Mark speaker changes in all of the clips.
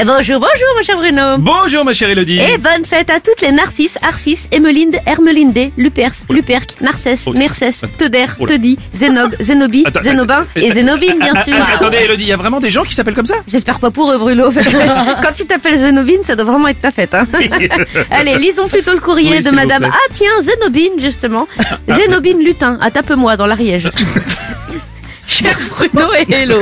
Speaker 1: Eh bonjour, bonjour mon cher Bruno.
Speaker 2: Bonjour ma chère Elodie.
Speaker 1: Et bonne fête à toutes les Narcisses, Arcis, Emelinde, Hermelinde, Lupers, Luperc, Narcesse. Nercès,
Speaker 2: Attends.
Speaker 1: Teuder. Teudi, Zénob, Zénobie,
Speaker 2: Attends,
Speaker 1: Zénobin et Zénobine bien
Speaker 2: Ah,
Speaker 1: sûr.
Speaker 2: ah, attendez Elodie, il y a vraiment des gens qui s'appellent comme ça?
Speaker 1: J'espère pas pour eux Bruno. Quand tu t'appelles Zénobine, ça doit vraiment être ta fête. Hein. Allez, lisons plutôt le courrier
Speaker 2: Oui,
Speaker 1: de madame. Ah tiens, Zénobine justement. Zénobine Lutin, à tape-moi dans l'Ariège. Cher Bruno et Hello,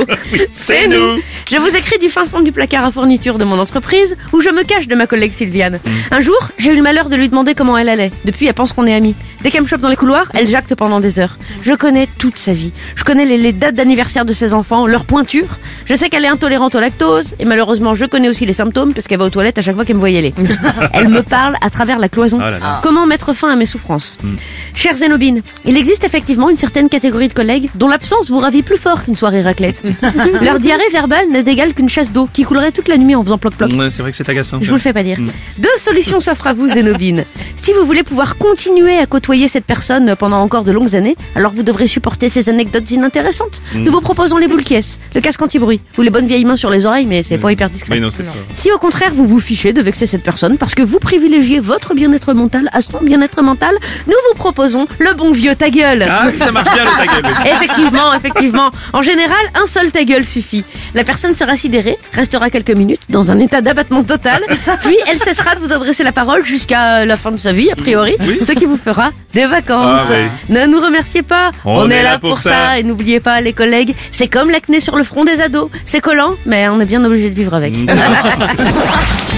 Speaker 2: c'est nous.
Speaker 1: Je vous écris du fin fond du placard à fourniture de mon entreprise où je me cache de ma collègue Sylviane. Un jour, j'ai eu le malheur de lui demander comment elle allait. Depuis, elle pense qu'on est amis. Dès qu'elle me chope dans les couloirs, elle jacte pendant des heures. Je connais toute sa vie. Je connais les, les dates d'anniversaire de ses enfants, leurs pointures. Je sais qu'elle est intolérante au lactose et malheureusement, je connais aussi les symptômes parce qu'elle va aux toilettes à chaque fois qu'elle me voit y aller. elle me parle à travers la cloison.
Speaker 2: Oh là là.
Speaker 1: Comment mettre fin à mes souffrances Chère Zénobine, il existe effectivement une certaine catégorie de collègues dont l'absence vous ravit plus fort qu'une soirée raclette. Leur diarrhée verbale n'est d'égal qu'une chasse d'eau qui coulerait toute la nuit en faisant ploc-ploc.
Speaker 2: Ouais, c'est vrai que c'est agaçant.
Speaker 1: Je vous le fais pas dire. Deux solutions s'offrent à vous, Zénobine. Si vous voulez pouvoir continuer à côtoyer cette personne pendant encore de longues années, alors vous devrez supporter ces anecdotes inintéressantes. Nous vous proposons les boules le casque anti-bruit, ou les bonnes vieilles mains sur les oreilles, mais c'est pas hyper discret.
Speaker 2: Oui, non.
Speaker 1: Si au contraire vous vous fichez de vexer cette personne parce que vous privilégiez votre bien-être mental à son bien-être mental, nous vous proposons le bon vieux ta gueule.
Speaker 2: Ah ça marche bien le ta gueule.
Speaker 1: Effectivement, effectivement. En général, un seul ta gueule suffit. La personne sera sidérée, restera quelques minutes dans un état d'abattement total, puis elle cessera de vous adresser la parole jusqu'à la fin de sa vie, a priori,
Speaker 2: Oui.
Speaker 1: ce qui vous fera des vacances.
Speaker 2: Ah oui.
Speaker 1: Ne nous remerciez pas, on, est, là pour ça. Et n'oubliez pas, les collègues, c'est comme l'acné sur le front des ados. C'est collant, mais on est bien obligé de vivre avec.